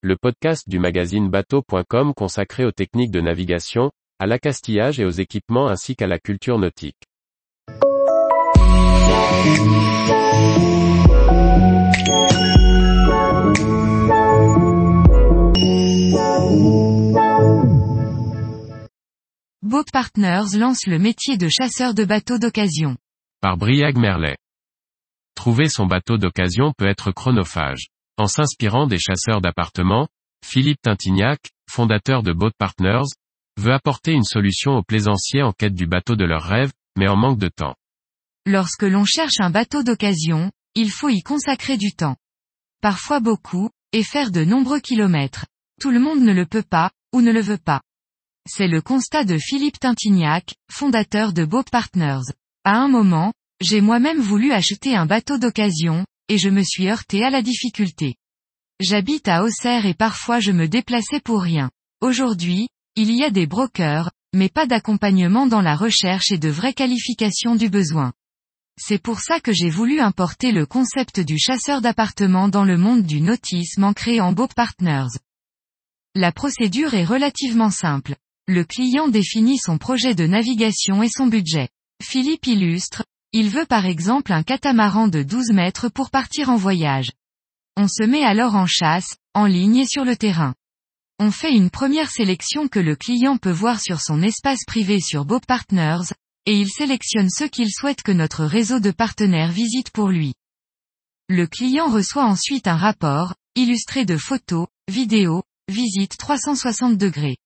le podcast du magazine bateau.com consacré aux techniques de navigation, à l'accastillage et aux équipements ainsi qu'à la culture nautique. Boat Partners lance le métier de chasseur de bateaux d'occasion. Par Briag Merlet. Trouver son bateau d'occasion peut être chronophage. En s'inspirant des chasseurs d'appartements, Philippe Tintignac, fondateur de Boat Partners, veut apporter une solution aux plaisanciers en quête du bateau de leur rêve, mais en manque de temps. Lorsque l'on cherche un bateau d'occasion, il faut y consacrer du temps. Parfois beaucoup, et faire de nombreux kilomètres. Tout le monde ne le peut pas, ou ne le veut pas. C'est le constat de Philippe Tintignac, fondateur de Boat Partners. À un moment, j'ai moi-même voulu acheter un bateau d'occasion, et je me suis heurté à la difficulté. J'habite à Auxerre et parfois je me déplaçais pour rien. Aujourd'hui, il y a des brokers, mais pas d'accompagnement dans la recherche et de vraie qualification du besoin. C'est pour ça que j'ai voulu importer le concept du chasseur d'appartements dans le monde du nautisme en créant Boat Partners. La procédure est relativement simple. Le client définit son projet de navigation et son budget. Philippe illustre, il veut par exemple un catamaran de 12 mètres pour partir en voyage. On se met alors en chasse, en ligne et sur le terrain. On fait une première sélection que le client peut voir sur son espace privé sur Boat Partners, et il sélectionne ceux qu'il souhaite que notre réseau de partenaires visite pour lui. Le client reçoit ensuite un rapport, illustré de photos, vidéos, visites 360 degrés.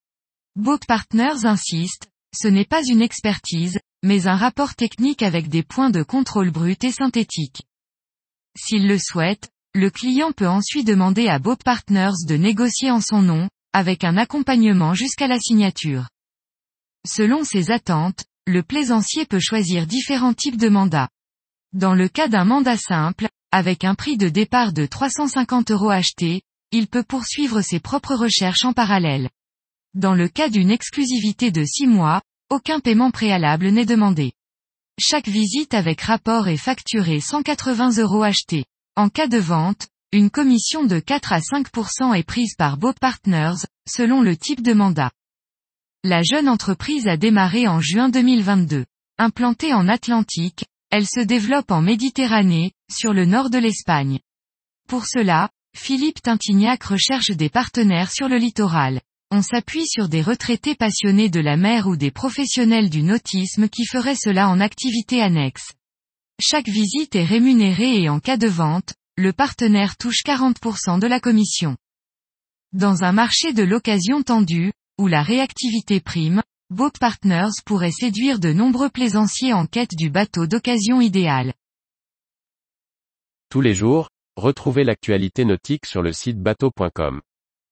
Boat Partners insiste, ce n'est pas une expertise, mais un rapport technique avec des points de contrôle brut et synthétique. S'il le souhaite, le client peut ensuite demander à Boat Partners de négocier en son nom, avec un accompagnement jusqu'à la signature. Selon ses attentes, le plaisancier peut choisir différents types de mandats. Dans le cas d'un mandat simple, avec un prix de départ de 350 euros acheté, il peut poursuivre ses propres recherches en parallèle. Dans le cas d'une exclusivité de 6 mois, aucun paiement préalable n'est demandé. Chaque visite avec rapport est facturée 180 euros achetés. En cas de vente, une commission de 4 à 5% est prise par Boat Partners, selon le type de mandat. La jeune entreprise a démarré en juin 2022. Implantée en Atlantique, elle se développe en Méditerranée, sur le nord de l'Espagne. Pour cela, Philippe Tintignac recherche des partenaires sur le littoral on s'appuie sur des retraités passionnés de la mer ou des professionnels du nautisme qui feraient cela en activité annexe. Chaque visite est rémunérée et en cas de vente, le partenaire touche 40% de la commission. Dans un marché de l'occasion tendu, où la réactivité prime, Boat Partners pourrait séduire de nombreux plaisanciers en quête du bateau d'occasion idéal. Tous les jours, retrouvez l'actualité nautique sur le site bateau.com.